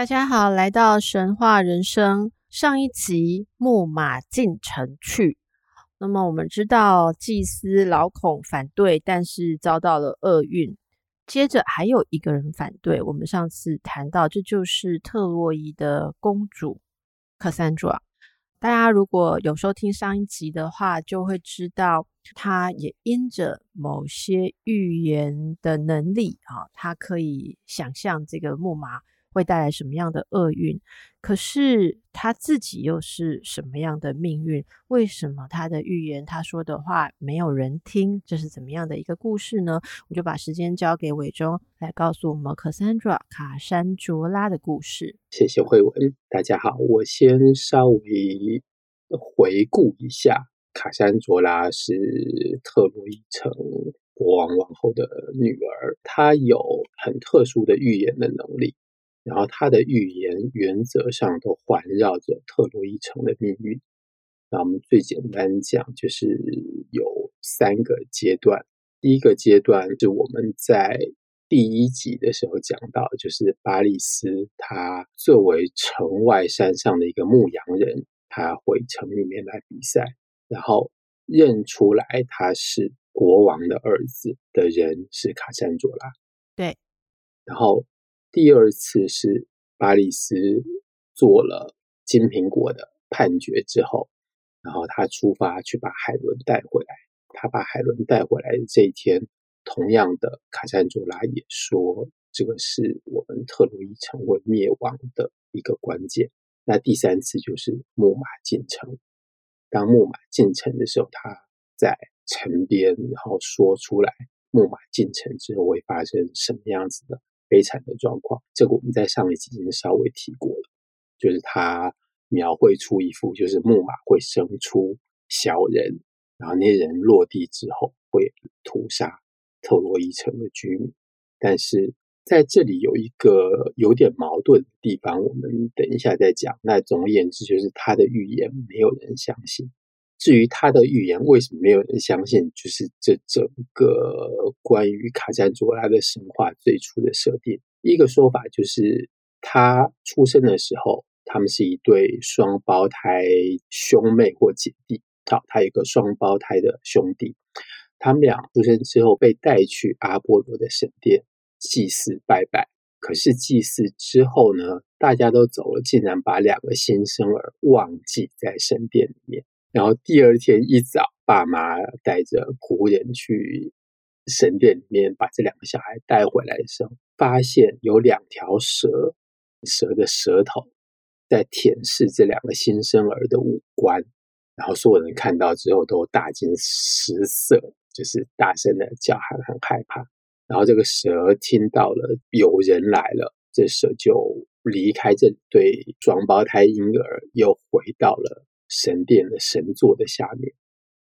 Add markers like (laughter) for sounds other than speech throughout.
大家好，来到神话人生上一集《木马进城去》。那么我们知道，祭司老孔反对，但是遭到了厄运。接着还有一个人反对，我们上次谈到，这就是特洛伊的公主卡珊卓。大家如果有收听上一集的话，就会知道，她也因着某些预言的能力啊，她可以想象这个木马。会带来什么样的厄运？可是他自己又是什么样的命运？为什么他的预言、他说的话没有人听？这是怎么样的一个故事呢？我就把时间交给伟忠来告诉我们卡珊卓拉卡珊卓拉的故事。谢谢惠文，大家好，我先稍微回顾一下，卡珊卓拉是特洛伊城国王王后的女儿，她有很特殊的预言的能力。然后他的预言原则上都环绕着特洛伊城的命运。那我们最简单讲，就是有三个阶段。第一个阶段是我们在第一集的时候讲到，就是巴利斯他作为城外山上的一个牧羊人，他回城里面来比赛，然后认出来他是国王的儿子的人是卡珊卓拉。对，然后。第二次是巴利斯做了金苹果的判决之后，然后他出发去把海伦带回来。他把海伦带回来的这一天，同样的卡珊卓拉也说，这个是我们特洛伊城会灭亡的一个关键。那第三次就是木马进城。当木马进城的时候，他在城边，然后说出来木马进城之后会发生什么样子的。悲惨的状况，这个我们在上一集已经稍微提过了，就是他描绘出一幅，就是木马会生出小人，然后那些人落地之后会屠杀特洛伊城的居民。但是在这里有一个有点矛盾的地方，我们等一下再讲。那总而言之，就是他的预言没有人相信。至于他的预言为什么没有人相信，就是这整个关于卡珊卓拉的神话最初的设定。一个说法就是，他出生的时候，他们是一对双胞胎兄妹或姐弟。好，他有一个双胞胎的兄弟，他们俩出生之后被带去阿波罗的神殿祭祀拜拜。可是祭祀之后呢，大家都走了，竟然把两个新生儿忘记在神殿里面。然后第二天一早，爸妈带着仆人去神殿里面把这两个小孩带回来的时候，发现有两条蛇，蛇的舌头在舔舐这两个新生儿的五官。然后所有人看到之后都大惊失色，就是大声的叫喊，很害怕。然后这个蛇听到了有人来了，这蛇就离开这对双胞胎婴儿，又回到了。神殿的神座的下面，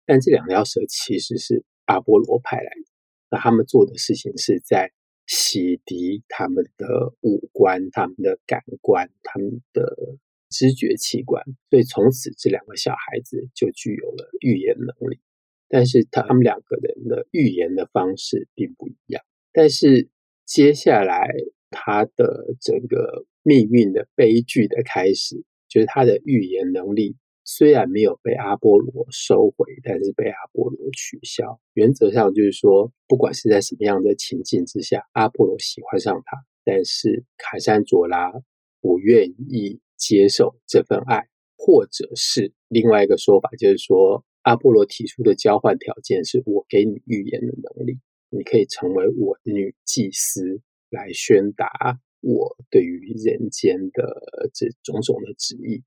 但这两条蛇其实是阿波罗派来的。那他们做的事情是在洗涤他们的五官、他们的感官、他们的知觉器官。所以从此，这两个小孩子就具有了预言能力。但是他们两个人的预言的方式并不一样。但是接下来，他的整个命运的悲剧的开始，就是他的预言能力。虽然没有被阿波罗收回，但是被阿波罗取消。原则上就是说，不管是在什么样的情境之下，阿波罗喜欢上他，但是卡珊卓拉不愿意接受这份爱，或者是另外一个说法，就是说阿波罗提出的交换条件是我给你预言的能力，你可以成为我的女祭司，来宣达我对于人间的这种种的旨意。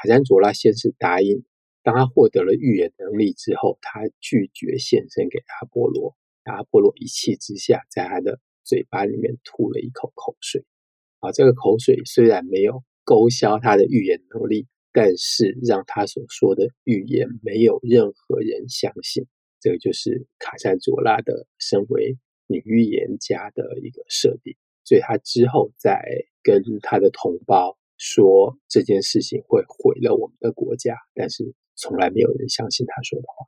卡珊卓拉先是答应，当他获得了预言能力之后，他拒绝献身给阿波罗。阿波罗一气之下，在他的嘴巴里面吐了一口口水。啊，这个口水虽然没有勾销他的预言能力，但是让他所说的预言没有任何人相信。这个就是卡珊卓拉的身为女预言家的一个设定。所以他之后再跟他的同胞说这件事情会毁了我们的国家，但是从来没有人相信他说的话。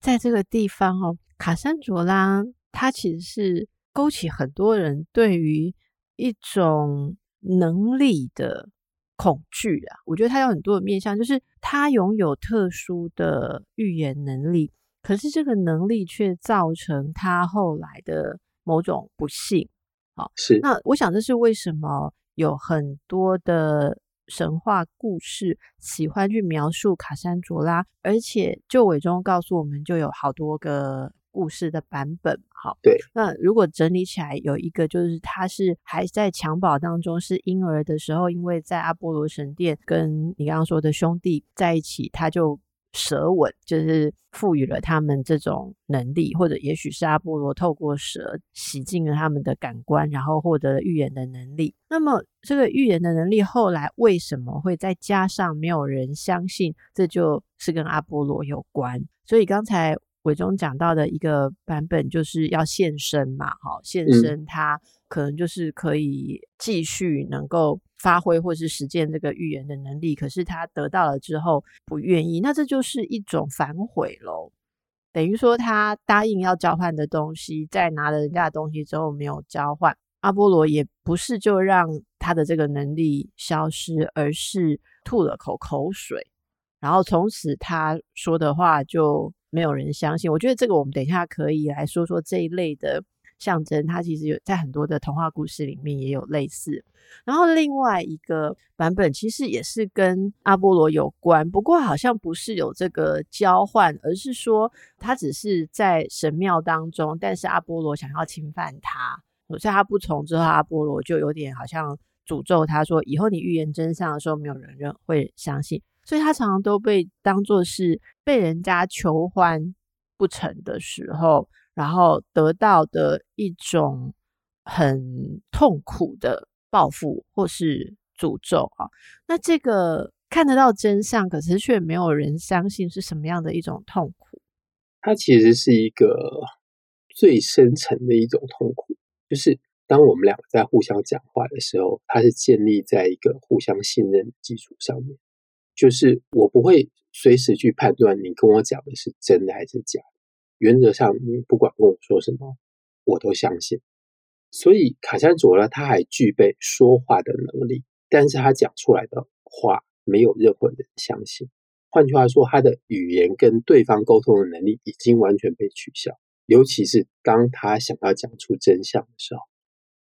在这个地方哦，卡珊卓拉他其实是勾起很多人对于一种能力的恐惧啊。我觉得他有很多的面向，就是他拥有特殊的预言能力，可是这个能力却造成他后来的某种不幸。好，是。那我想这是为什么有很多的神话故事喜欢去描述卡珊卓拉，而且就伟忠告诉我们，就有好多个故事的版本。好，对。那如果整理起来，有一个就是他是还在襁褓当中是婴儿的时候，因为在阿波罗神殿跟你刚刚说的兄弟在一起，他就。蛇吻就是赋予了他们这种能力，或者也许是阿波罗透过舌洗净了他们的感官，然后获得了预言的能力。那么这个预言的能力后来为什么会再加上没有人相信？这就是跟阿波罗有关。所以刚才伟忠讲到的一个版本就是要现身嘛，哈，现身他可能就是可以继续能够。发挥或是实践这个预言的能力，可是他得到了之后不愿意，那这就是一种反悔喽。等于说他答应要交换的东西，在拿了人家的东西之后没有交换，阿波罗也不是就让他的这个能力消失，而是吐了口口水，然后从此他说的话就没有人相信。我觉得这个我们等一下可以来说说这一类的。象征，它其实有在很多的童话故事里面也有类似。然后另外一个版本其实也是跟阿波罗有关，不过好像不是有这个交换，而是说他只是在神庙当中，但是阿波罗想要侵犯他，所以他不从之后，阿波罗就有点好像诅咒他说，以后你预言真相的时候，没有人人会相信，所以他常常都被当作是被人家求欢不成的时候。然后得到的一种很痛苦的报复或是诅咒啊，那这个看得到真相，可是却没有人相信是什么样的一种痛苦。它其实是一个最深层的一种痛苦，就是当我们两个在互相讲话的时候，它是建立在一个互相信任的基础上面，就是我不会随时去判断你跟我讲的是真的还是假。原则上，你不管跟我说什么，我都相信。所以卡珊卓呢他还具备说话的能力，但是他讲出来的话没有任何人相信。换句话说，他的语言跟对方沟通的能力已经完全被取消。尤其是当他想要讲出真相的时候，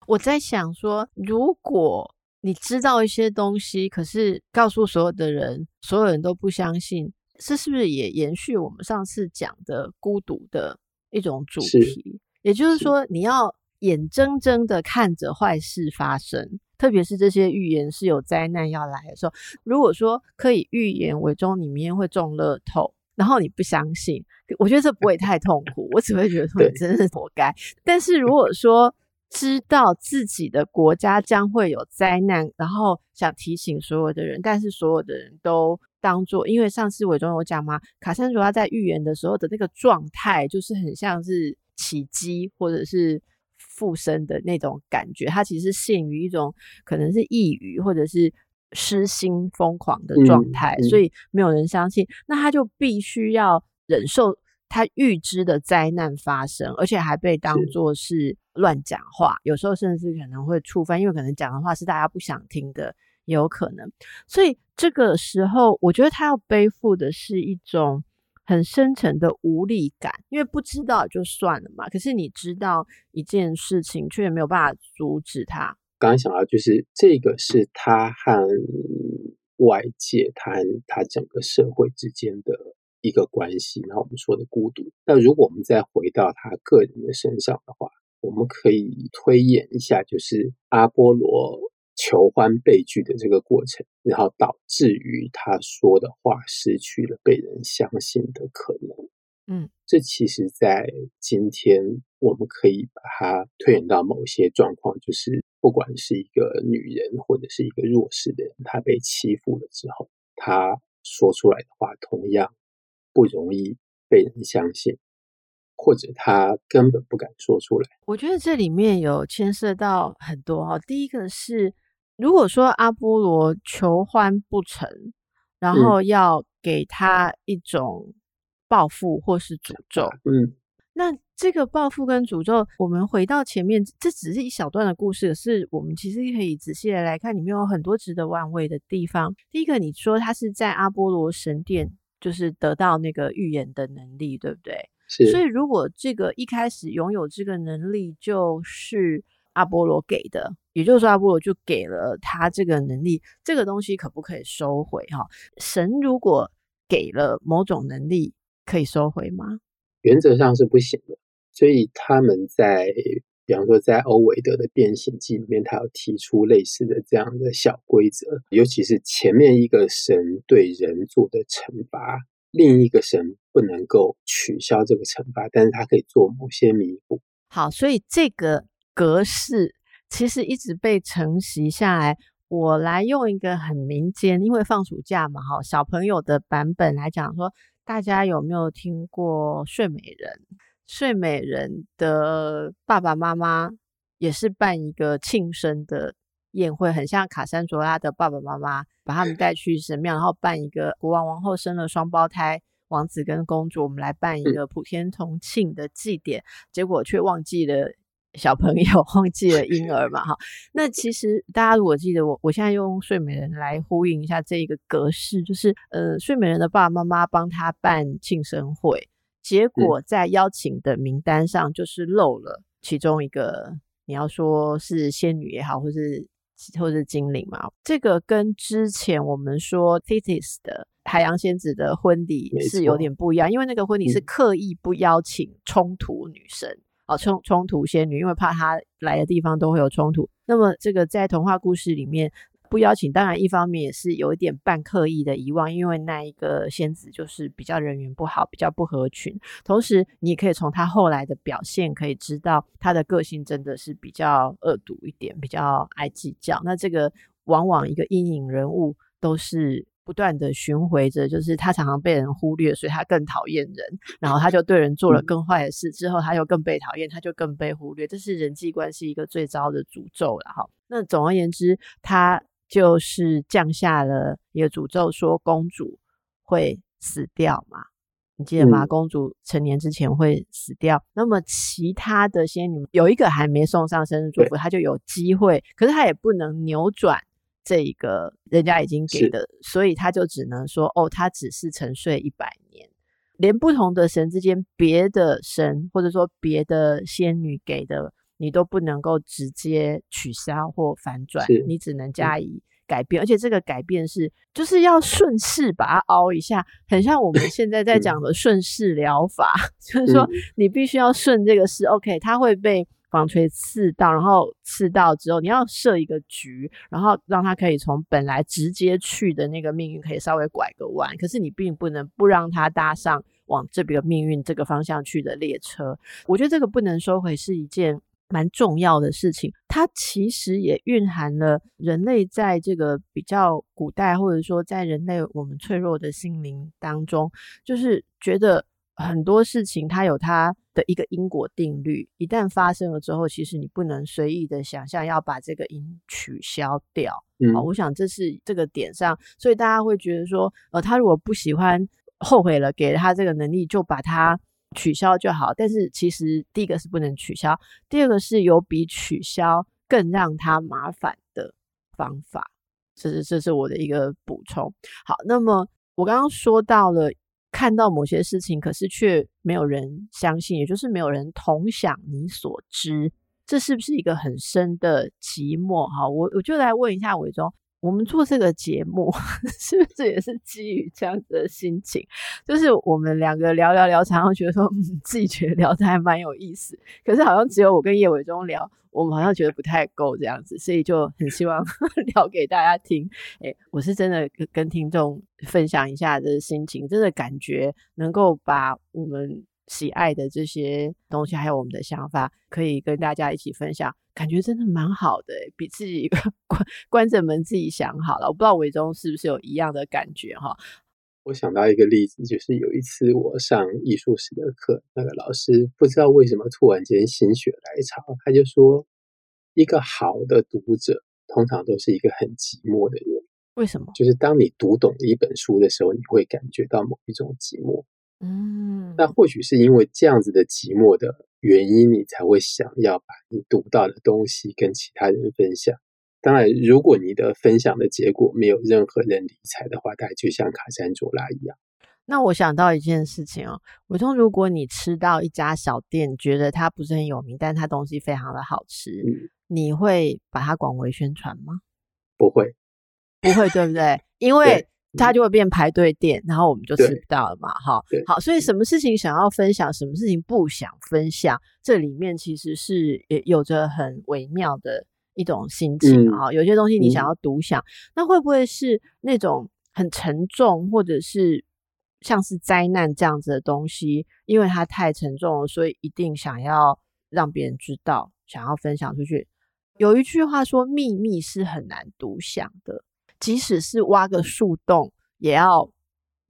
我在想说，如果你知道一些东西，可是告诉所有的人，所有人都不相信。这是不是也延续我们上次讲的孤独的一种主题？也就是说，你要眼睁睁的看着坏事发生，特别是这些预言是有灾难要来的时候。如果说可以预言伟忠你明天会中乐透，然后你不相信，我觉得这不会太痛苦，我只会觉得说你真是活该。但是如果说知道自己的国家将会有灾难，然后想提醒所有的人，但是所有的人都。当做，因为上次伟忠有讲嘛，卡珊卓拉在预言的时候的那个状态，就是很像是起乩或者是附身的那种感觉。他其实是陷于一种可能是抑郁或者是失心疯狂的状态，嗯嗯，所以没有人相信。那他就必须要忍受他预知的灾难发生，而且还被当作是乱讲话，有时候甚至可能会触犯，因为可能讲的话是大家不想听的。有可能，所以这个时候，我觉得他要背负的是一种很深沉的无力感，因为不知道就算了嘛。可是你知道一件事情，却也没有办法阻止他。刚刚想到，就是这个是他和外界、他和他整个社会之间的一个关系。然后我们说的孤独。那如果我们再回到他个人的身上的话，我们可以推演一下，就是阿波罗。求欢被拒的这个过程，然后导致于他说的话失去了被人相信的可能。嗯，这其实，在今天我们可以把它推演到某些状况，就是不管是一个女人或者是一个弱势的人，她被欺负了之后，她说出来的话同样不容易被人相信，或者她根本不敢说出来。我觉得这里面有牵涉到很多哈。第一个是，如果说阿波罗求欢不成，然后要给他一种报复或是诅咒，(laughs) 嗯。那这个报复跟诅咒，我们回到前面，这只是一小段的故事，可是我们其实可以仔细的来看，里面有很多值得玩味的地方。第一个，你说他是在阿波罗神殿，就是得到那个预言的能力，对不对？所以如果这个一开始拥有这个能力就是阿波罗给的，也就是说阿波罗就给了他这个能力，这个东西可不可以收回？哈，神如果给了某种能力，可以收回吗？原则上是不行的，所以他们在，比方说在欧维德的《变形记》里面，他有提出类似的这样的小规则，尤其是前面一个神对人做的惩罚，另一个神不能够取消这个惩罚，但是他可以做某些弥补。好，所以这个格式其实一直被承袭下来。我来用一个很民间，因为放暑假嘛，哈，小朋友的版本来讲说。大家有没有听过睡美人？睡美人的爸爸妈妈也是办一个庆生的宴会，很像卡珊卓拉的爸爸妈妈把他们带去神庙，然后办一个国王王后生了双胞胎王子跟公主，我们来办一个普天同庆的祭典，结果却忘记了。小朋友 (laughs) 忘记了婴儿嘛？哈，那其实大家如果记得我，我现在用睡美人来呼应一下这一个格式，就是呃，睡美人的爸爸妈妈帮他办庆生会，结果在邀请的名单上就是漏了其中一个，你要说是仙女也好，或是或是精灵嘛，这个跟之前我们说 Thetis 的海洋仙子的婚礼是有点不一样，因为那个婚礼是刻意不邀请冲突女神。哦，冲冲突仙女，因为怕她来的地方都会有冲突。那么这个在童话故事里面不邀请，当然一方面也是有一点半刻意的遗忘，因为那一个仙子就是比较人缘不好，比较不合群。同时，你也可以从她后来的表现可以知道，她的个性真的是比较恶毒一点，比较爱计较。那这个往往一个阴影人物都是。不断的巡回着，就是他常常被人忽略，所以他更讨厌人，然后他就对人做了更坏的事，之后他又更被讨厌，他就更被忽略，这是人际关系一个最糟的诅咒了哈。那总而言之，他就是降下了一个诅咒，说公主会死掉嘛？你记得吗？公主成年之前会死掉。那么其他的仙女有一个还没送上生日祝福，她就有机会，可是她也不能扭转。这一个人家已经给的，所以他就只能说哦，他只是沉睡一百年。连不同的神之间，别的神或者说别的仙女给的，你都不能够直接取消或反转，你只能加以改变。而且这个改变是，就是要顺势把它凹一下，很像我们现在在讲的顺势疗法，(laughs) 就是说你必须要顺这个势，OK，它会被。纺锤刺到，然后刺到之后，你要设一个局，然后让他可以从本来直接去的那个命运，可以稍微拐个弯。可是你并不能不让他搭上往这个命运这个方向去的列车。我觉得这个不能收回是一件蛮重要的事情。它其实也蕴含了人类在这个比较古代，或者说在人类我们脆弱的心灵当中，就是觉得。很多事情它有它的一个因果定律，一旦发生了之后，其实你不能随意的想象要把这个因取消掉。嗯，我想这是这个点上，所以大家会觉得说，呃，他如果不喜欢、后悔了，给了他这个能力，就把它取消就好。但是其实第一个是不能取消，第二个是有比取消更让他麻烦的方法。这是这是我的一个补充。好，那么我刚刚说到了。看到某些事情，可是却没有人相信，也就是没有人同享你所知，这是不是一个很深的寂寞？哈，我我就来问一下伟忠，我们做这个节目 (laughs) 是不是也是基于这样子的心情？就是我们两个聊聊聊，常常觉得说，(laughs) 嗯，自己觉得聊得还蛮有意思，可是好像只有我跟叶伟忠聊。我们好像觉得不太够这样子，所以就很希望 (laughs) 聊给大家听。诶，我是真的跟听众分享一下这心情，真的感觉能够把我们喜爱的这些东西，还有我们的想法，可以跟大家一起分享，感觉真的蛮好的，比自己 (laughs) 关关着门自己想好了。我不知道伟忠是不是有一样的感觉哈？我想到一个例子，就是有一次我上艺术史的课，那个老师不知道为什么突然间心血来潮，他就说，一个好的读者通常都是一个很寂寞的人。为什么？就是当你读懂一本书的时候，你会感觉到某一种寂寞。嗯，那或许是因为这样子的寂寞的原因，你才会想要把你读到的东西跟其他人分享。当然，如果你的分享的结果没有任何人理睬的话，大概就像卡山卓拉一样。那我想到一件事情哦，我说，如果你吃到一家小店，觉得它不是很有名，但它东西非常的好吃，嗯，你会把它广为宣传吗？不会，不会，对不对？因为它就会变排队店，然后我们就吃不到了嘛，哈。好，所以什么事情想要分享，什么事情不想分享，这里面其实是也有着很微妙的一种心情啊。嗯，有些东西你想要独享，嗯，那会不会是那种很沉重，或者是像是灾难这样子的东西？因为它太沉重了，所以一定想要让别人知道，想要分享出去。有一句话说：“秘密是很难独享的。”即使是挖个树洞，也要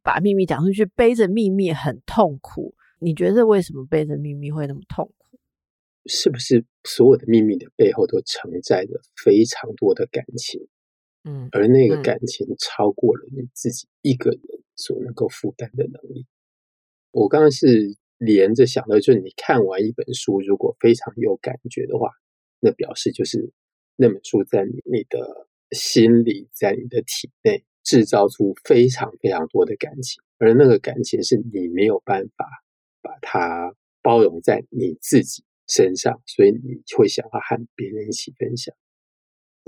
把秘密讲出去。背着秘密很痛苦，你觉得为什么背着秘密会那么痛苦？是不是所有的秘密的背后都承载着非常多的感情？嗯，而那个感情超过了你自己一个人所能够负担的能力。嗯、我刚刚是连着想到，就是你看完一本书，如果非常有感觉的话，那表示就是那本书在你你的。心理在你的体内制造出非常非常多的感情，而那个感情是你没有办法把它包容在你自己身上，所以你会想要和别人一起分享。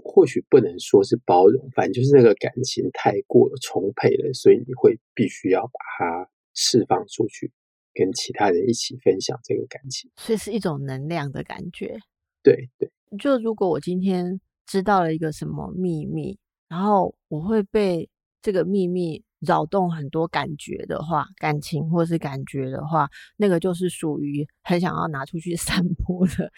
或许不能说是包容，反正就是那个感情太过充沛了，所以你会必须要把它释放出去，跟其他人一起分享这个感情。所以是一种能量的感觉。对对，就如果我今天。知道了一个什么秘密，然后我会被这个秘密扰动很多感觉的话，感情或是感觉的话，那个就是属于很想要拿出去 (laughs) 散播的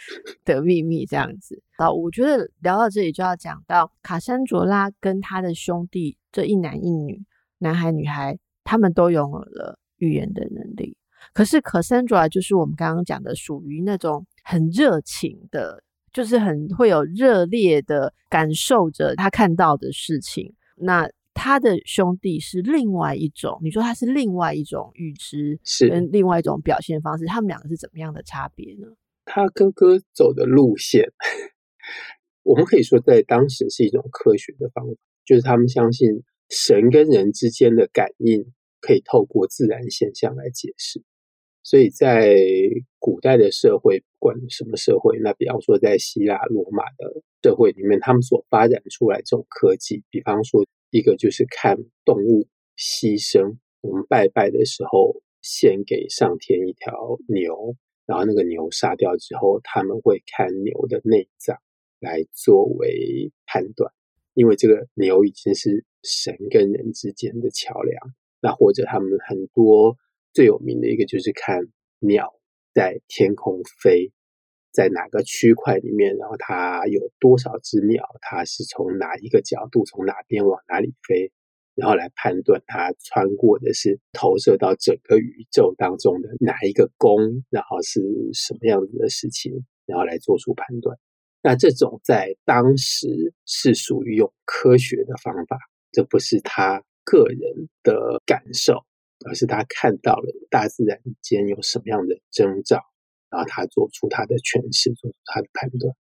的秘密这样子。好，我觉得聊到这里就要讲到卡珊卓拉跟他的兄弟这一男一女，男孩女孩，他们都拥有了预言的能力。可是卡珊卓拉就是我们刚刚讲的，属于那种很热情的。就是很会有热烈的感受着他看到的事情。那他的兄弟是另外一种，你说他是另外一种预知，是跟另外一种表现方式。他们两个是怎么样的差别呢？他哥哥走的路线，我们可以说在当时是一种科学的方法，就是他们相信神跟人之间的感应可以透过自然现象来解释。所以在古代的社会，不管什么社会，那比方说在希腊罗马的社会里面，他们所发展出来这种科技，比方说一个就是看动物牺牲，我们拜拜的时候献给上天一条牛，然后那个牛杀掉之后，他们会看牛的内脏来作为判断，因为这个牛已经是神跟人之间的桥梁，那或者他们很多。最有名的一个就是看鸟在天空飞，在哪个区块里面，然后它有多少只鸟，它是从哪一个角度，从哪边往哪里飞，然后来判断它穿过的是投射到整个宇宙当中的哪一个宫，然后是什么样子的事情，然后来做出判断。那这种在当时是属于用科学的方法，这不是他个人的感受。而是他看到了大自然间有什么样的征兆，然后他做出他的诠释，做出他的判断。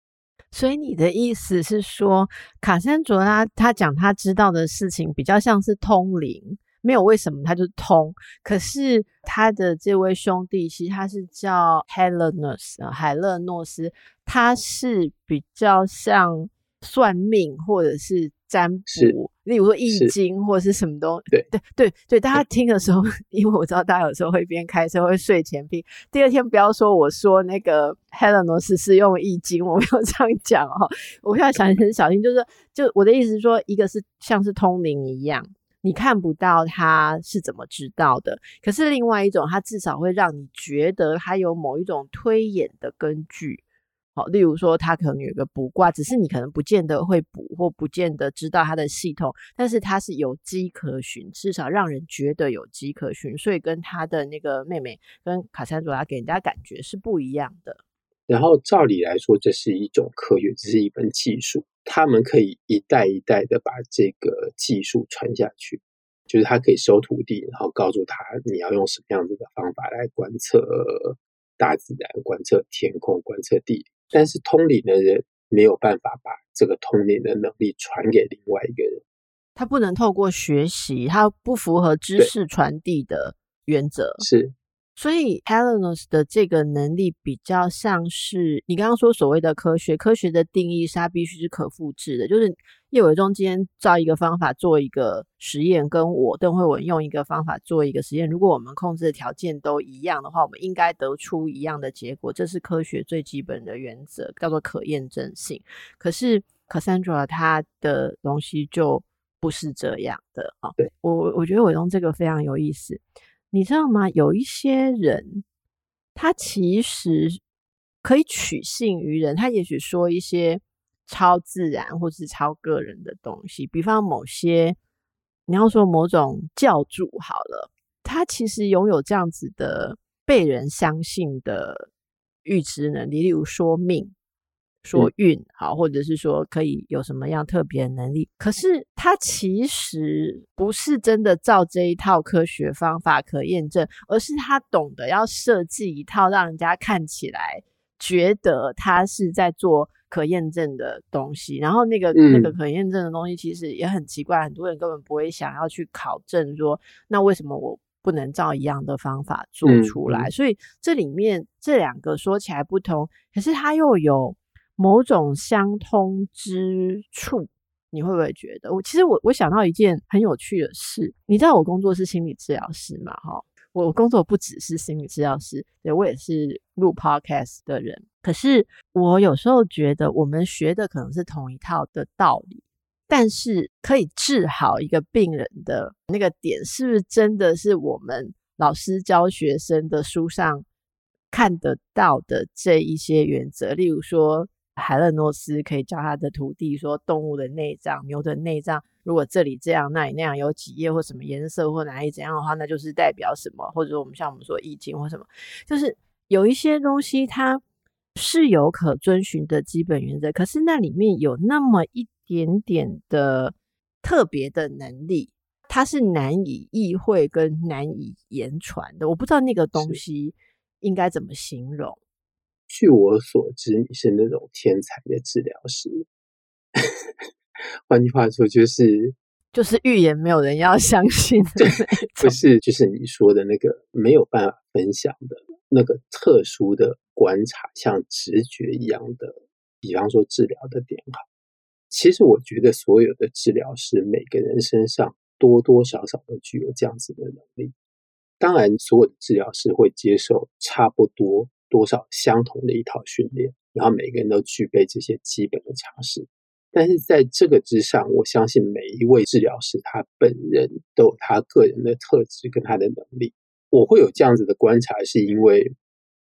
所以你的意思是说，卡珊卓拉他讲他知道的事情比较像是通灵，没有为什么他就通。可是他的这位兄弟，其实他是叫 Helenus 海勒诺斯，他是比较像算命或者是。占卜，例如说易经或者是什么东西，对对对对，大家听的时候，(laughs) 因为我知道大家有时候会边开车会睡前听，第二天不要说我说那个 Helenos 是用易经，我没有这样讲哦，我现在想很小心，就是就我的意思是说，一个是像是通灵一样，你看不到他是怎么知道的，可是另外一种，他至少会让你觉得他有某一种推演的根据。好，例如说他可能有一个卜卦，只是你可能不见得会卜，或不见得知道他的系统，但是他是有迹可循，至少让人觉得有迹可循，所以跟他的那个妹妹跟卡珊卓拉给人家感觉是不一样的。然后照理来说，这是一种科学，这是一门技术。他们可以一代一代的把这个技术传下去，就是他可以收徒弟，然后告诉他你要用什么样子的方法来观测大自然、观测天空、观测地。但是通灵的人没有办法把这个通灵的能力传给另外一个人，他不能透过学习，他不符合知识传递的原则。是。所以 Helenos 的这个能力比较像是你刚刚说所谓的科学，科学的定义是它必须是可复制的。就是叶伟忠今天照一个方法做一个实验，跟我邓惠文用一个方法做一个实验，如果我们控制的条件都一样的话，我们应该得出一样的结果。这是科学最基本的原则，叫做可验证性。可是 Cassandra 他的东西就不是这样的啊。对，我我觉得伟忠这个非常有意思。你知道吗？有一些人，他其实可以取信于人，他也许说一些超自然或是超个人的东西，比方某些你要说某种教主好了，他其实拥有这样子的被人相信的预知能力，例如说命。说运好，或者是说可以有什么样特别的能力，可是他其实不是真的照这一套科学方法可验证，而是他懂得要设计一套让人家看起来觉得他是在做可验证的东西。然后那个、嗯、那个可验证的东西其实也很奇怪，很多人根本不会想要去考证说，那为什么我不能照一样的方法做出来？嗯、所以这里面这两个说起来不同，可是它又有。某种相通之处，你会不会觉得？我其实我我想到一件很有趣的事，你知道我工作是心理治疗师嘛？哈，我工作不只是心理治疗师，对，我也是录 podcast 的人。可是我有时候觉得，我们学的可能是同一套的道理，但是可以治好一个病人的那个点，是不是真的是我们老师教学生的书上看得到的这一些原则？例如说。海勒诺斯可以教他的徒弟说，动物的内脏、牛的内脏，如果这里这样，那里那样，有几页或什么颜色或哪里怎样的话，那就是代表什么？或者说我们像我们说易经或什么，就是有一些东西它是有可遵循的基本原则，可是那里面有那么一点点的特别的能力，它是难以意会跟难以言传的。我不知道那个东西应该怎么形容。据我所知，你是那种天才的治疗师。换句话说，就是就是预言没有人要相信的，不是就是你说的那个没有办法分享的那个特殊的观察，像直觉一样的。比方说治疗的点好，其实我觉得所有的治疗师，每个人身上多多少少都具有这样子的能力。当然，所有的治疗师会接受差不多。多少相同的一套训练，然后每个人都具备这些基本的常识。但是在这个之上，我相信每一位治疗师他本人都有他个人的特质跟他的能力。我会有这样子的观察，是因为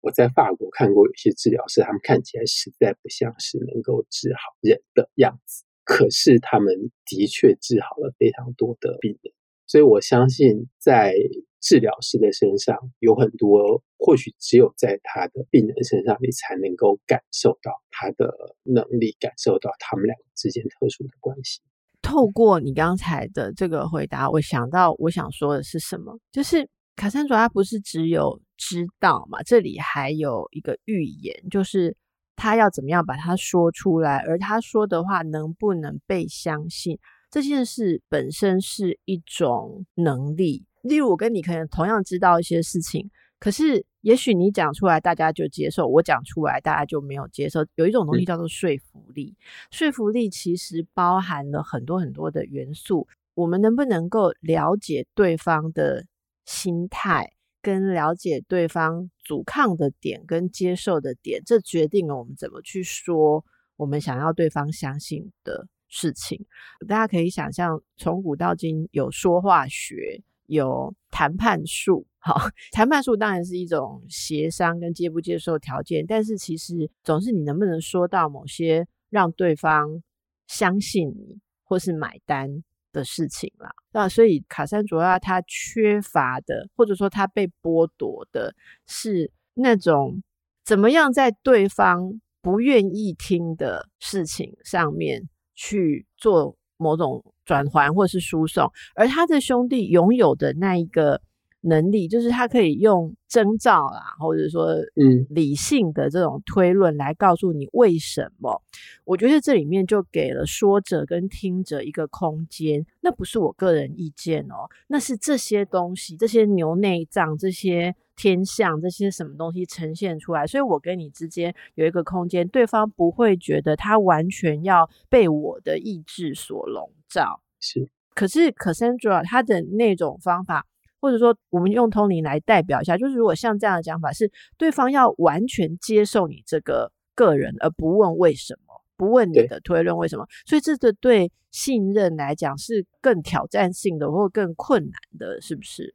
我在法国看过有些治疗师，他们看起来实在不像是能够治好人的样子，可是他们的确治好了非常多的病人。所以我相信在。治疗师的身上有很多，或许只有在他的病人身上，你才能够感受到他的能力，感受到他们两个之间特殊的关系。透过你刚才的这个回答，我想到我想说的是什么？就是卡珊卓拉不是只有知道嘛，这里还有一个预言，就是他要怎么样把它说出来，而他说的话能不能被相信，这件事本身是一种能力。例如，我跟你可能同样知道一些事情，可是也许你讲出来大家就接受，我讲出来大家就没有接受。有一种东西叫做说服力，说服力其实包含了很多很多的元素。我们能不能够了解对方的心态，跟了解对方阻抗的点跟接受的点，这决定了我们怎么去说我们想要对方相信的事情。大家可以想象，从古到今有说话学，有谈判术。好，(laughs) 谈判术当然是一种协商跟接不接受条件，但是其实总是你能不能说到某些让对方相信你或是买单的事情啦。那所以卡山卓拉他缺乏的，或者说他被剥夺的是那种怎么样在对方不愿意听的事情上面去做某种转圜或是输送，而他的兄弟拥有的那一个。能力就是他可以用征兆啊，或者说嗯理性的这种推论来告诉你为什么。嗯、我觉得这里面就给了说者跟听者一个空间，那不是我个人意见哦，那是这些东西，这些牛内脏，这些天象，这些什么东西呈现出来，所以我跟你之间有一个空间，对方不会觉得他完全要被我的意志所笼罩。是，可是 Cassandra 他的那种方法。或者说，我们用通灵来代表一下，就是如果像这样的讲法，是对方要完全接受你这个个人，而不问为什么，不问你的推论为什么，所以这个对信任来讲是更挑战性的，或更困难的，是不是？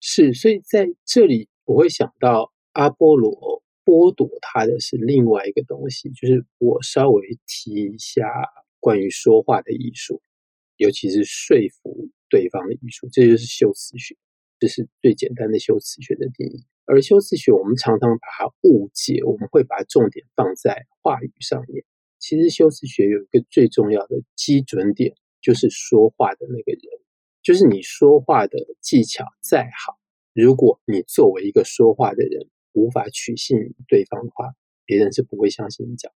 是，所以在这里我会想到阿波罗剥夺他的是另外一个东西，就是我稍微提一下关于说话的艺术，尤其是说服对方的艺术，这就是修辞学。这是最简单的修辞学的定义，而修辞学我们常常把它误解，我们会把重点放在话语上面。其实修辞学有一个最重要的基准点，就是说话的那个人，就是你说话的技巧再好，如果你作为一个说话的人无法取信于对方的话，别人是不会相信你讲的。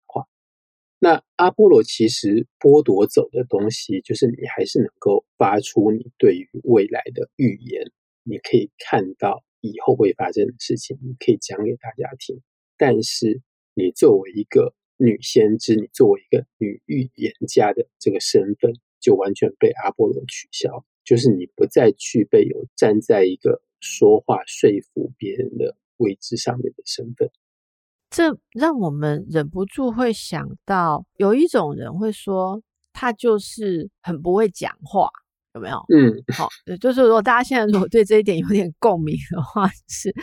那阿波罗其实剥夺走的东西，就是你还是能够发出你对于未来的预言。你可以看到以后会发生的事情，你可以讲给大家听。但是，你作为一个女先知，你作为一个女预言家的这个身份，就完全被阿波罗取消，就是你不再具备有站在一个说话说服别人的位置上面的身份。这让我们忍不住会想到，有一种人会说，他就是很不会讲话。有没有？嗯，好，就是如果大家现在如果对这一点有点共鸣的话，是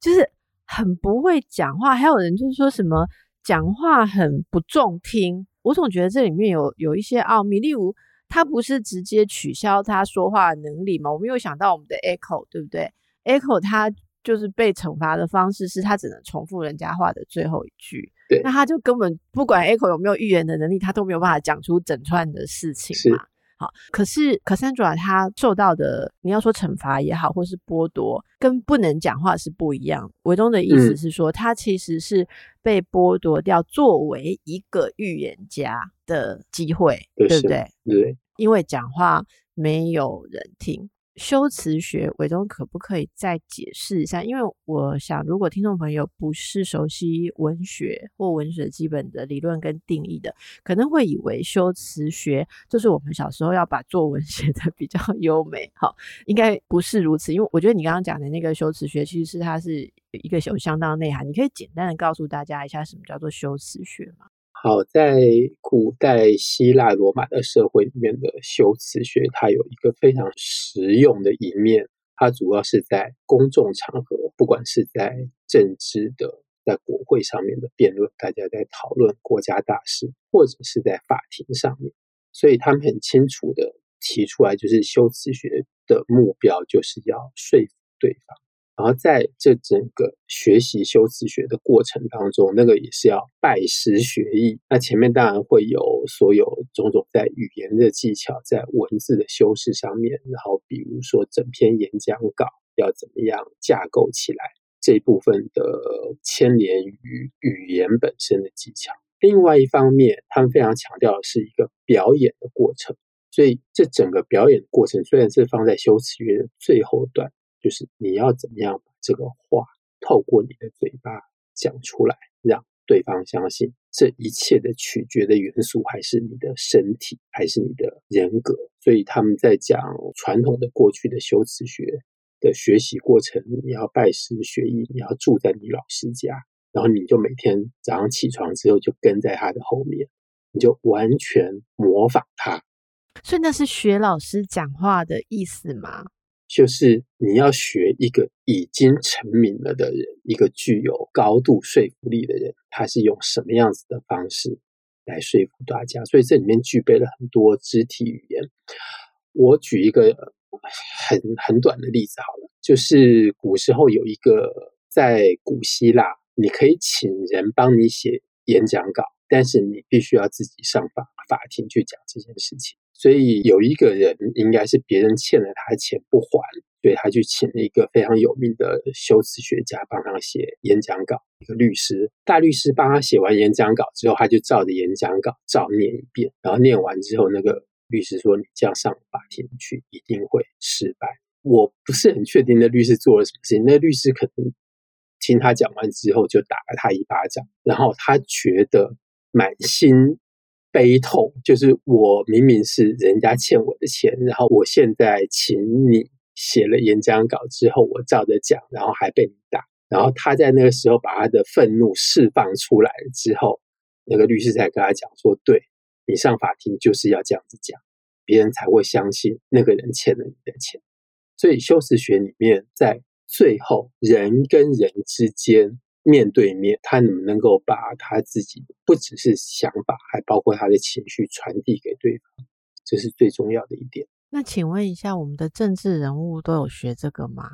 就是很不会讲话，还有人就是说什么讲话很不中听。我总觉得这里面有有一些奥秘，例如他不是直接取消他说话的能力嘛？我们又想到我们的 Echo，对不对？Echo 他就是被惩罚的方式是他只能重复人家话的最后一句，对，那他就根本不管 Echo 有没有预言的能力，他都没有办法讲出整串的事情嘛。好，可是 Cassandra 他受到的，你要说惩罚也好，或是剥夺，跟不能讲话是不一样。维东的意思是说，他其实是被剥夺掉作为一个预言家的机会，对不对？对，因为讲话没有人听。修辞学，伟忠可不可以再解释一下？因为我想，如果听众朋友不是熟悉文学或文学基本的理论跟定义的，可能会以为修辞学就是我们小时候要把作文 (laughs) 写得比较优美。好，应该不是如此。因为我觉得你刚刚讲的那个修辞学，其实是它是一个有相当内涵。你可以简单的告诉大家一下，什么叫做修辞学吗？好，在古代希腊罗马的社会里面的修辞学，它有一个非常实用的一面。它主要是在公众场合，不管是在政治的，在国会上面的辩论，大家在讨论国家大事，或者是在法庭上面，所以他们很清楚的提出来，就是修辞学的目标就是要说服对方。然后在这整个学习修辞学的过程当中，那个也是要拜师学艺。那前面当然会有所有种种在语言的技巧，在文字的修饰上面，然后比如说整篇演讲稿要怎么样架构起来，这部分的牵连于语言本身的技巧。另外一方面，他们非常强调的是一个表演的过程。所以这整个表演的过程虽然是放在修辞学的最后段。就是你要怎么样把这个话透过你的嘴巴讲出来，让对方相信这一切的取决的元素还是你的身体，还是你的人格。所以他们在讲传统的过去的修辞学的学习过程，你要拜师学艺，你要住在你老师家，然后你就每天早上起床之后就跟在他的后面，你就完全模仿他。所以那是学老师讲话的意思吗？就是你要学一个已经成名了的人，一个具有高度说服力的人，他是用什么样子的方式来说服大家？所以这里面具备了很多肢体语言。我举一个很很短的例子好了，就是古时候有一个在古希腊，你可以请人帮你写演讲稿，但是你必须要自己上法法庭去讲这件事情。所以有一个人应该是别人欠了他钱不还，所以他去请了一个非常有名的修辞学家帮他写演讲稿，一个律师，大律师帮他写完演讲稿之后，他就照着演讲稿照念一遍，然后念完之后，那个律师说：“你这样上法庭去一定会失败。”我不是很确定那律师做了什么事情，那律师可能听他讲完之后就打了他一巴掌，然后他觉得满心。悲痛，就是我明明是人家欠我的钱，然后我现在请你写了演讲稿之后，我照着讲，然后还被你打。然后他在那个时候把他的愤怒释放出来之后，那个律师才跟他讲说：“对，你上法庭就是要这样子讲，别人才会相信那个人欠了你的钱。”所以修辞学里面，在最后人跟人之间。面对面，他能不能够把他自己不只是想法，还包括他的情绪传递给对方，这是最重要的一点。那请问一下，我们的政治人物都有学这个吗？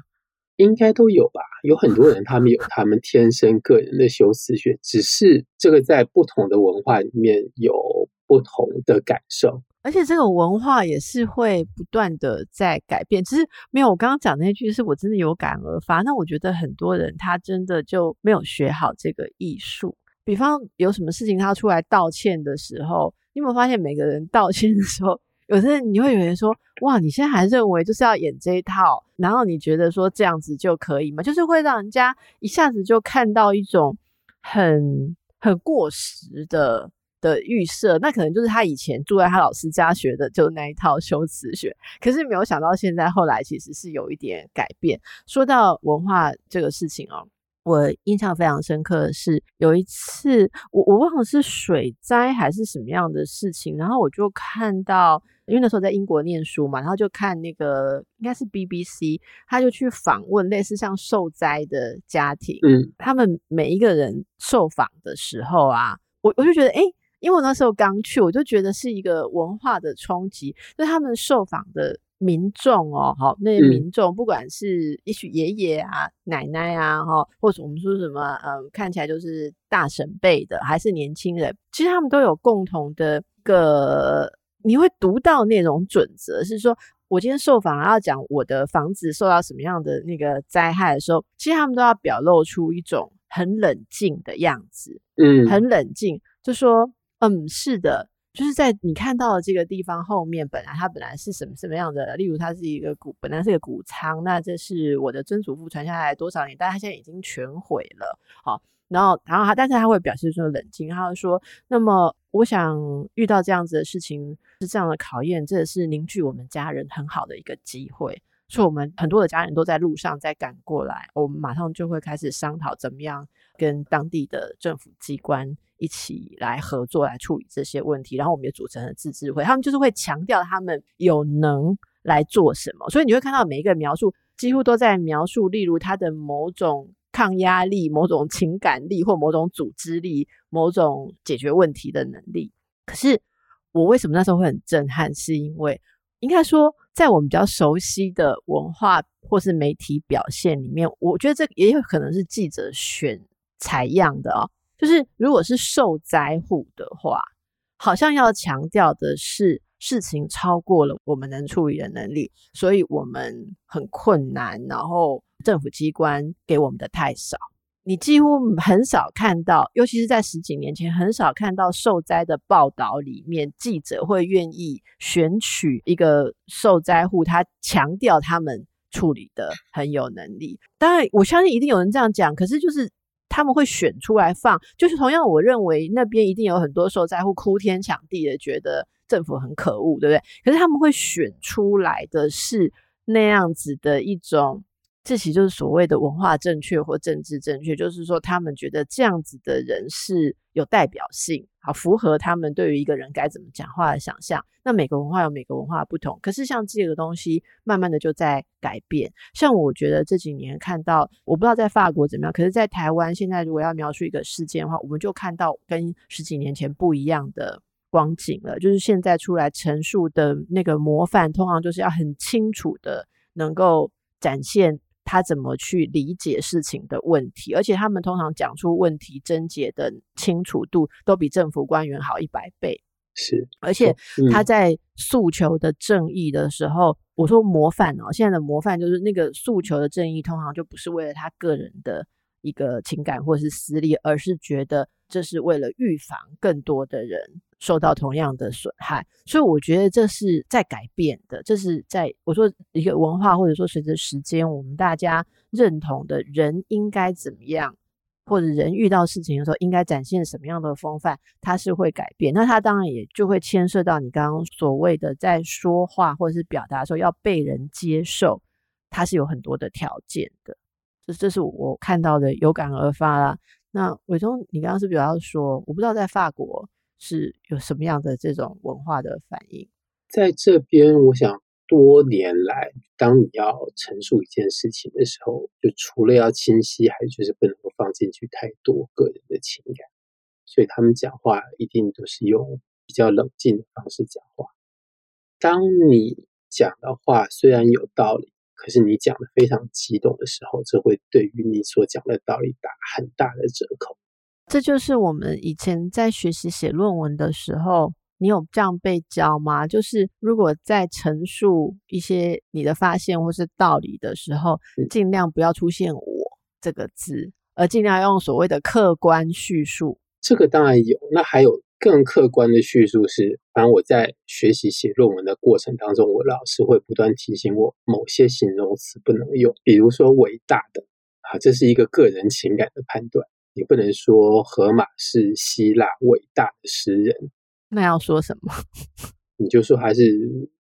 应该都有吧。有很多人，他们有他们天生个人的修辞学，只是这个在不同的文化里面有不同的感受。而且这个文化也是会不断的在改变。其实没有我刚刚讲那句，是我真的有感而发。那我觉得很多人他真的就没有学好这个艺术。比方有什么事情他出来道歉的时候，你有没有发现每个人道歉的时候，有些人你会有人说：“哇，你现在还认为就是要演这一套？然后你觉得说这样子就可以吗？”就是会让人家一下子就看到一种很很过时的。的预设，那可能就是他以前住在他老师家学的，就那一套修辞学。可是没有想到，现在后来其实是有一点改变。说到文化这个事情哦，我印象非常深刻的是，有一次我我忘了是水灾还是什么样的事情，然后我就看到，因为那时候在英国念书嘛，然后就看那个应该是 BBC，他就去访问类似像受灾的家庭，嗯，他们每一个人受访的时候啊，我我就觉得，哎。因为我那时候刚去，我就觉得是一个文化的冲击。就他们受访的民众哦，好，那些民众，不管是也许爷爷啊、奶奶啊，哈，或者我们说什么，嗯，看起来就是大神辈的，还是年轻人，其实他们都有共同的一个，你会读到那种准则，是说我今天受访要讲我的房子受到什么样的那个灾害的时候，其实他们都要表露出一种很冷静的样子，嗯，很冷静，就说。嗯，是的，就是在你看到的这个地方后面，本来它本来是什么什么样的？例如，它是一个谷，本来是一个谷仓，那这是我的曾祖父传下来多少年，但他现在已经全毁了。好，然后，然后他，但是他会表示说冷静，他会说，那么我想遇到这样子的事情是这样的考验，这也是凝聚我们家人很好的一个机会。所以，我们很多的家人都在路上在赶过来，我们马上就会开始商讨怎么样跟当地的政府机关。一起来合作来处理这些问题，然后我们也组成了自治会，他们就是会强调他们有能来做什么，所以你会看到每一个描述几乎都在描述，例如他的某种抗压力、某种情感力或某种组织力、某种解决问题的能力。可是我为什么那时候会很震撼？是因为应该说，在我们比较熟悉的文化或是媒体表现里面，我觉得这也有可能是记者选采样的哦。就是，如果是受灾户的话，好像要强调的是事情超过了我们能处理的能力，所以我们很困难。然后政府机关给我们的太少，你几乎很少看到，尤其是在十几年前，很少看到受灾的报道里面，记者会愿意选取一个受灾户，他强调他们处理的很有能力。当然，我相信一定有人这样讲，可是就是。他们会选出来放，就是同样，我认为那边一定有很多受灾户哭天抢地的，觉得政府很可恶，对不对？可是他们会选出来的是那样子的一种这其实就是所谓的文化正确或政治正确，就是说他们觉得这样子的人是有代表性，好符合他们对于一个人该怎么讲话的想象。那每个文化有每个文化不同，可是像这个东西，慢慢的就在改变。像我觉得这几年看到，我不知道在法国怎么样，可是在台湾现在如果要描述一个事件的话，我们就看到跟十几年前不一样的光景了。就是现在出来陈述的那个模范，通常就是要很清楚的能够展现。他怎么去理解事情的问题，而且他们通常讲出问题症结的清楚度都比政府官员好一百倍。是，而且他在诉求的正义的时候，嗯、我说模范哦，现在的模范就是那个诉求的正义，通常就不是为了他个人的一个情感或是私利，而是觉得这是为了预防更多的人。受到同样的损害，所以我觉得这是在改变的。这是在我说一个文化，或者说随着时间，我们大家认同的人应该怎么样，或者人遇到事情的时候应该展现什么样的风范，它是会改变。那它当然也就会牵涉到你刚刚所谓的在说话或者是表达的时候要被人接受，它是有很多的条件的。这这是我看到的，有感而发啦。那伟忠，你刚刚是不是要说，我不知道在法国。是有什么样的这种文化的反应？在这边，我想多年来，当你要陈述一件事情的时候，就除了要清晰，还就是不能够放进去太多个人的情感，所以他们讲话一定都是用比较冷静的方式讲话。当你讲的话虽然有道理，可是你讲的非常激动的时候，这会对于你所讲的道理打很大的折扣。这就是我们以前在学习写论文的时候，你有这样被教吗？就是如果在陈述一些你的发现或是道理的时候，尽量不要出现“我”这个字，而尽量用所谓的客观叙述。这个当然有，那还有更客观的叙述是，反正我在学习写论文的过程当中，我老师会不断提醒我，某些形容词不能用，比如说“伟大的”啊，这是一个个人情感的判断。你不能说荷马是希腊伟大的诗人，那要说什么？(laughs) 你就说他是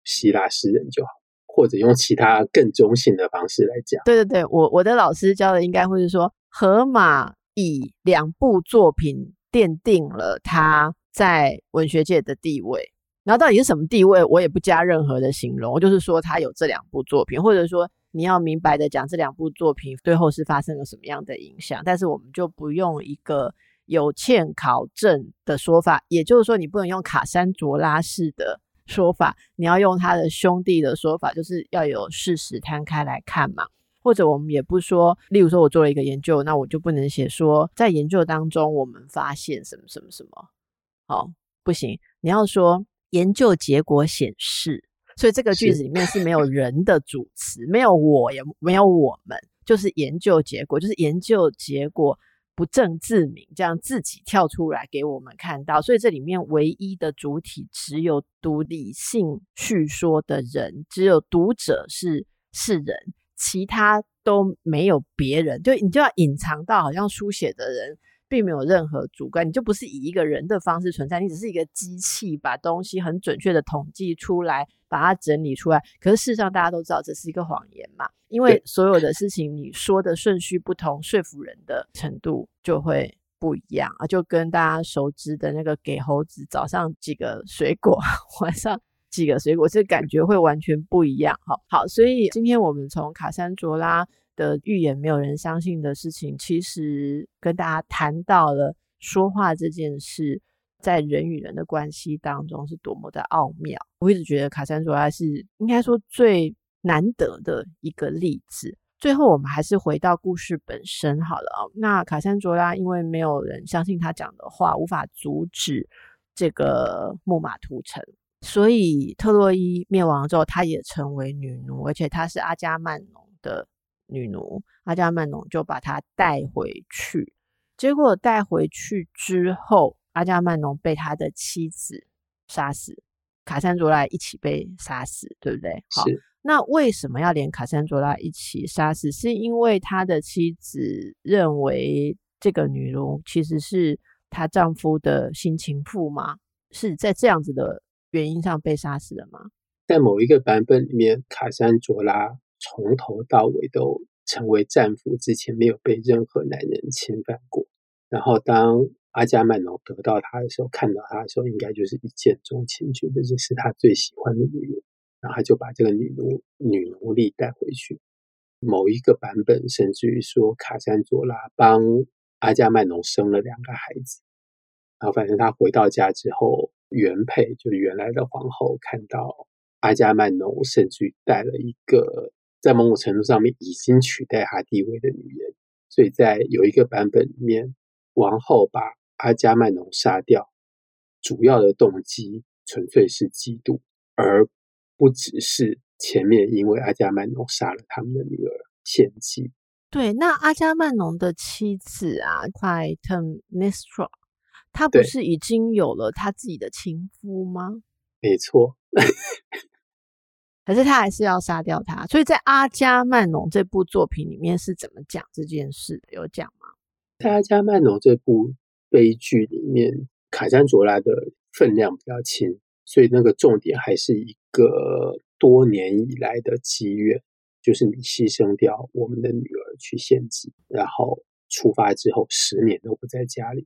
希腊诗人就好，或者用其他更中性的方式来讲。对对对，我我的老师教的应该会是说，荷马以两部作品奠定了他在文学界的地位。然后到底是什么地位，我也不加任何的形容，我就是说他有这两部作品，或者说。你要明白的讲这两部作品对后世发生了什么样的影响，但是我们就不用一个有欠考证的说法，也就是说，你不能用卡珊卓拉式的说法，你要用他的兄弟的说法，就是要有事实摊开来看嘛。或者我们也不说，例如说我做了一个研究，那我就不能写说在研究当中我们发现什么什么什么，好，不行，你要说研究结果显示。所以这个句子里面是没有人的主词，没有我，也没有我们，就是研究结果，就是研究结果不证自明，这样自己跳出来给我们看到。所以这里面唯一的主体只有读理性叙说的人，只有读者是是人，其他都没有别人。就你就要隐藏到好像书写的人。并没有任何主观，你就不是以一个人的方式存在，你只是一个机器，把东西很准确的统计出来，把它整理出来。可是事实上，大家都知道这是一个谎言嘛，因为所有的事情你说的顺序不同，说服人的程度就会不一样啊。就跟大家熟知的那个给猴子早上几个水果，(laughs) 晚上几个水果，这感觉会完全不一样。好，好，所以今天我们从卡山卓拉的预言没有人相信的事情，其实跟大家谈到了说话这件事，在人与人的关系当中是多么的奥妙。我一直觉得卡珊卓拉是应该说最难得的一个例子。最后，我们还是回到故事本身好了啊。那卡珊卓拉因为没有人相信他讲的话，无法阻止这个木马屠城，所以特洛伊灭亡之后，他也成为女奴，而且他是阿伽曼农的。女奴阿伽曼农就把她带回去，结果带回去之后，阿伽曼农被他的妻子杀死，卡珊卓拉一起被杀死，对不对？好，那为什么要连卡珊卓拉一起杀死？是因为他的妻子认为这个女奴其实是她丈夫的新情妇吗？是在这样子的原因上被杀死的吗？在某一个版本里面，卡珊卓拉。从头到尾都成为战俘之前没有被任何男人侵犯过。然后当阿伽曼农得到他的时候，看到他的时候，应该就是一见钟情，觉得这是他最喜欢的女人，然后他就把这个女奴女奴隶带回去。某一个版本甚至于说，卡珊佐拉帮阿伽曼农生了两个孩子。然后反正他回到家之后，原配就原来的皇后看到阿伽曼农，甚至于带了一个在某种程度上面已经取代他地位的女人，所以在有一个版本里面。王后把阿伽曼农杀掉，主要的动机纯粹是嫉妒，而不只是前面因为阿伽曼农杀了他们的女儿献祭。对，那阿伽曼农的妻子啊，Clytemnestra，她不是已经有了他自己的情夫吗？没错，可是他还是要杀掉他。所以在阿加曼农这部作品里面是怎么讲这件事的？有讲吗？在阿加曼农这部悲剧里面，卡珊卓拉的分量比较轻，所以那个重点还是一个多年以来的积怨，就是你牺牲掉我们的女儿去献祭，然后出发之后十年都不在家里，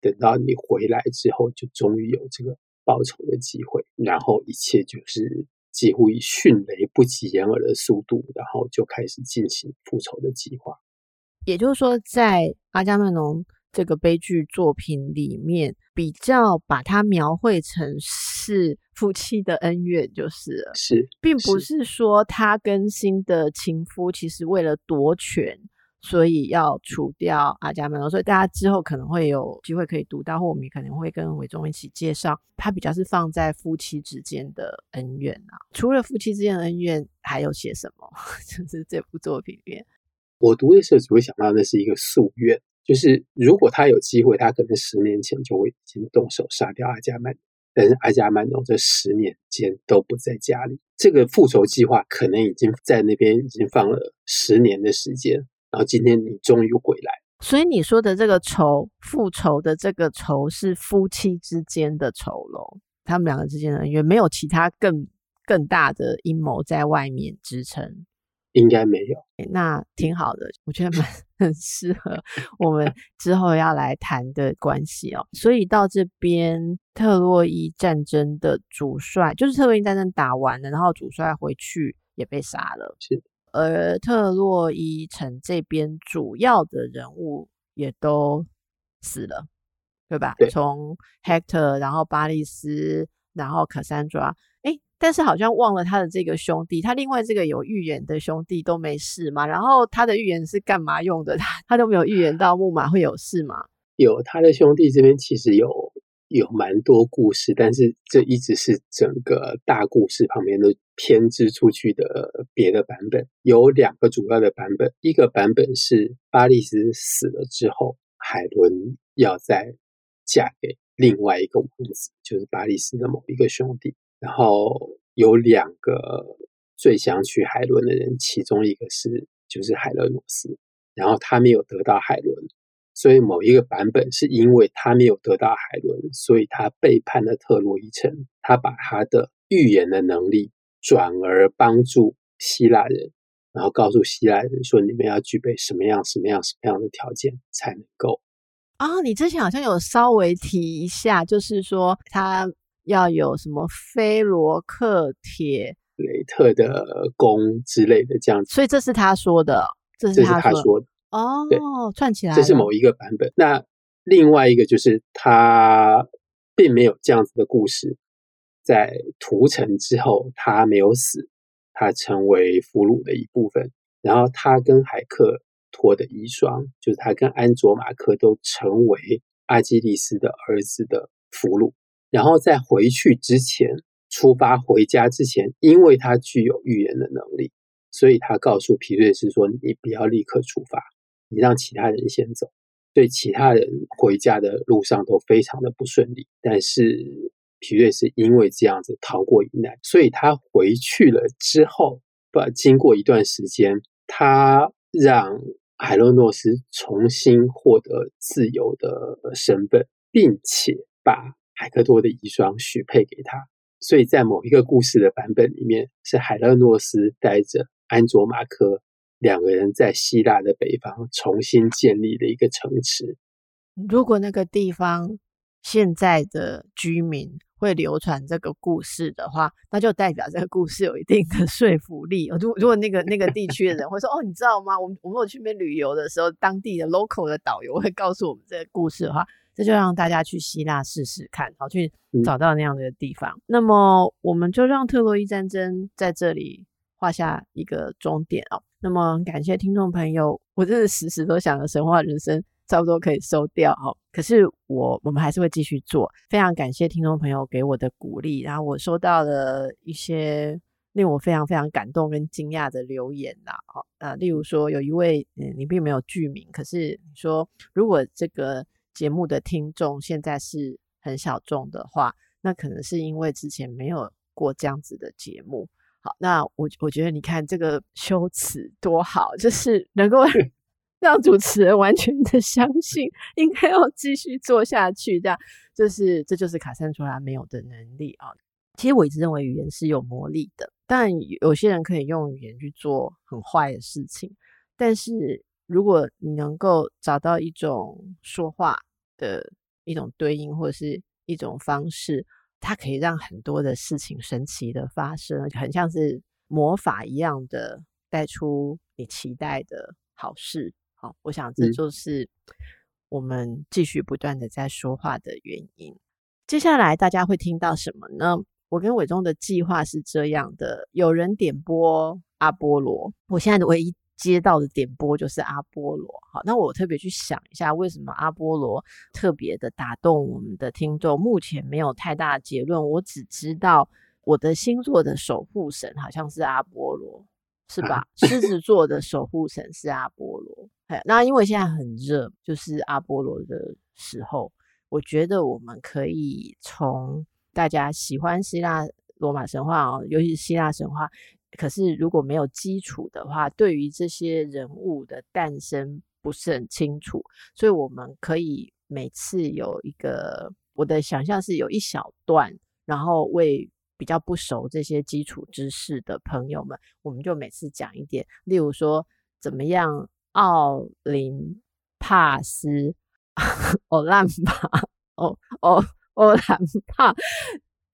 等到你回来之后，就终于有这个报仇的机会，然后一切就是几乎以迅雷不及掩耳的速度，然后就开始进行复仇的计划。也就是说，在阿伽曼农这个悲剧作品里面，比较把它描绘成是夫妻的恩怨，就是了，是，并不是说他跟新的情夫其实为了夺权，所以要除掉阿伽曼农。所以大家之后可能会有机会可以读到，或我们可能会跟伟忠一起介绍，他比较是放在夫妻之间的恩怨啊。除了夫妻之间的恩怨，还有写什么？(laughs) 就是这部作品里面。我读的时候只会想到那是一个夙愿，就是如果他有机会，他可能十年前就会已经动手杀掉阿伽曼农，但是阿伽曼农这十年间都不在家里，这个复仇计划可能已经在那边已经放了十年的时间，然后今天你终于回来，所以你说的这个仇，复仇的这个仇是夫妻之间的仇喽，他们两个之间的恩怨，没有其他更更大的阴谋在外面支撑。应该没有，那挺好的，我觉得蛮 (laughs) 很适合我们之后要来谈的关系哦。所以到这边，特洛伊战争的主帅就是特洛伊战争打完了，然后主帅回去也被杀了。是，而特洛伊城这边主要的人物也都死了，对吧？对，从 Hector，然后巴利斯，然后 Cassandra。但是好像忘了他的这个兄弟，他另外这个有预言的兄弟都没事嘛？然后他的预言是干嘛用的？他 (laughs) 他都没有预言到木马会有事吗？有，他的兄弟这边其实有有蛮多故事，但是这一直是整个大故事旁边的偏支出去的别的版本。有两个主要的版本，一个版本是巴利斯死了之后，海伦要再嫁给另外一个王子，就是巴利斯的某一个兄弟。然后有两个最想娶海伦的人，其中一个是就是海勒诺斯，然后他没有得到海伦，所以某一个版本是因为他没有得到海伦，所以他背叛了特洛伊城，他把他的预言的能力转而帮助希腊人，然后告诉希腊人说，你们要具备什么样什么样什么样的条件才能够啊？你之前好像有稍微提一下，就是说他。要有什么菲罗克铁雷特的弓之类的这样子，所以这是他说的，这是他说的，这是他说的哦，对，串起来，这是某一个版本。那另外一个就是他并没有这样子的故事，在屠城之后他没有死，他成为俘虏的一部分，然后他跟海克托的遗孀，就是他跟安卓马克都成为阿基利斯的儿子的俘虏。然后在回去之前，出发回家之前，因为他具有预言的能力，所以他告诉皮瑞斯说：“你不要立刻出发，你让其他人先走。”对其他人回家的路上都非常的不顺利。但是皮瑞斯因为这样子逃过一难，所以他回去了之后，不经过一段时间，他让海洛诺斯重新获得自由的身份，并且把。海克托的遗孀许配给他，所以在某一个故事的版本里面，是海勒诺斯带着安卓马科两个人在希腊的北方重新建立了一个城池。如果那个地方现在的居民会流传这个故事的话，那就代表这个故事有一定的说服力。如如果那个那个地区的人会说：“哦，你知道吗？我们我们有去那边旅游的时候，当地的 local 的导游会告诉我们这个故事的话，这就让大家去希腊试试看，好去找到那样的地方。嗯、那么，我们就让特洛伊战争在这里画下一个终点哦。那么，感谢听众朋友，我真的时时都想着神话人生。差不多可以收掉哈，可是我我们还是会继续做。非常感谢听众朋友给我的鼓励，然后我收到了一些令我非常非常感动跟惊讶的留言呐，啊，例如说有一位嗯，你并没有具名，可是你说如果这个节目的听众现在是很小众的话，那可能是因为之前没有过这样子的节目。好，那我我觉得你看这个修辞多好，就是能够。(laughs) 让主持人完全的相信，应该要继续做下去。这样就是，这就是卡珊卓拉没有的能力啊。其实我一直认为语言是有魔力的，但有些人可以用语言去做很坏的事情。但是如果你能够找到一种说话的一种对应，或者是一种方式，它可以让很多的事情神奇的发生，很像是魔法一样的带出你期待的好事。好，我想这就是我们继续不断的在说话的原因。嗯。接下来大家会听到什么呢？我跟伟忠的计划是这样的：有人点播阿波罗，我现在的唯一接到的点播就是阿波罗。好，那我特别去想一下，为什么阿波罗特别的打动我们的听众？目前没有太大的结论，我只知道我的星座的守护神好像是阿波罗。是吧？(laughs) 狮子座的守护神是阿波罗。那因为现在很热，就是阿波罗的时候，我觉得我们可以从大家喜欢希腊罗马神话哦，尤其是希腊神话。可是如果没有基础的话，对于这些人物的诞生不是很清楚，所以我们可以每次有一个我的想象是有一小段，然后为。比较不熟这些基础知识的朋友们，我们就每次讲一点，例如说怎么样奥林帕斯，(laughs) 欧兰帕，(laughs) 欧欧欧兰帕。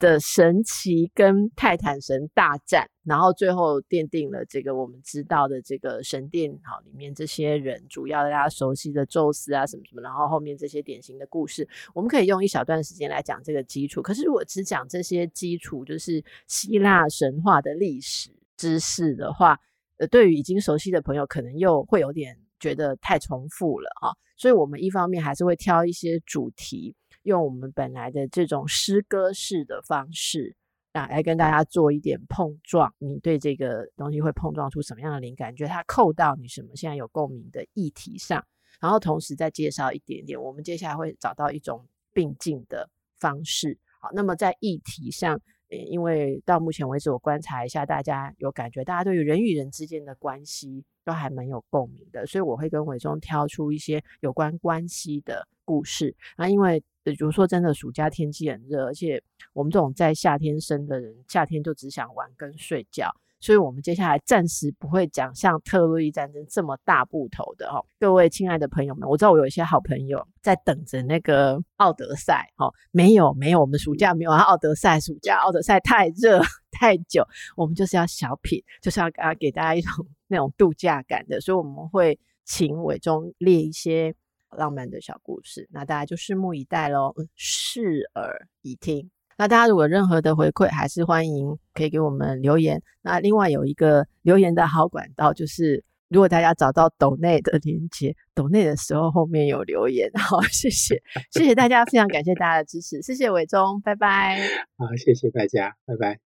的神奇跟泰坦神大战，然后最后奠定了这个我们知道的这个神殿好里面这些人，主要大家熟悉的宙斯啊什么什么，然后后面这些典型的故事，我们可以用一小段时间来讲这个基础。可是如果只讲这些基础，就是希腊神话的历史知识的话，呃，对于已经熟悉的朋友，可能又会有点觉得太重复了啊。所以我们一方面还是会挑一些主题。用我们本来的这种诗歌式的方式啊，来跟大家做一点碰撞。你对这个东西会碰撞出什么样的灵感？你觉得它扣到你什么现在有共鸣的议题上，然后同时再介绍一点点。我们接下来会找到一种并进的方式。好，那么在议题上，因为到目前为止我观察一下，大家有感觉，大家对于人与人之间的关系都还蛮有共鸣的，所以我会跟伟忠挑出一些有关关系的故事。那因为比如说，真的暑假天气很热，而且我们这种在夏天生的人，夏天就只想玩跟睡觉，所以我们接下来暂时不会讲像特洛伊战争这么大部头的哦。各位亲爱的朋友们，我知道我有一些好朋友在等着那个奥德赛哦，没有没有，我们暑假没有啊，奥德赛暑假奥德赛太热 (laughs) 太久，我们就是要小品，就是要给给大家一种 (laughs) 那种度假感的，所以我们会请伟忠列一些。浪漫的小故事，那大家就拭目以待喽，拭耳以听。那大家如果任何的回馈，还是欢迎可以给我们留言。那另外有一个留言的好管道，就是如果大家找到抖内的连接，抖内的时候后面有留言。好，谢谢，谢谢大家，非常感谢大家的支持，谢谢伟忠，拜拜。好，谢谢大家，拜拜。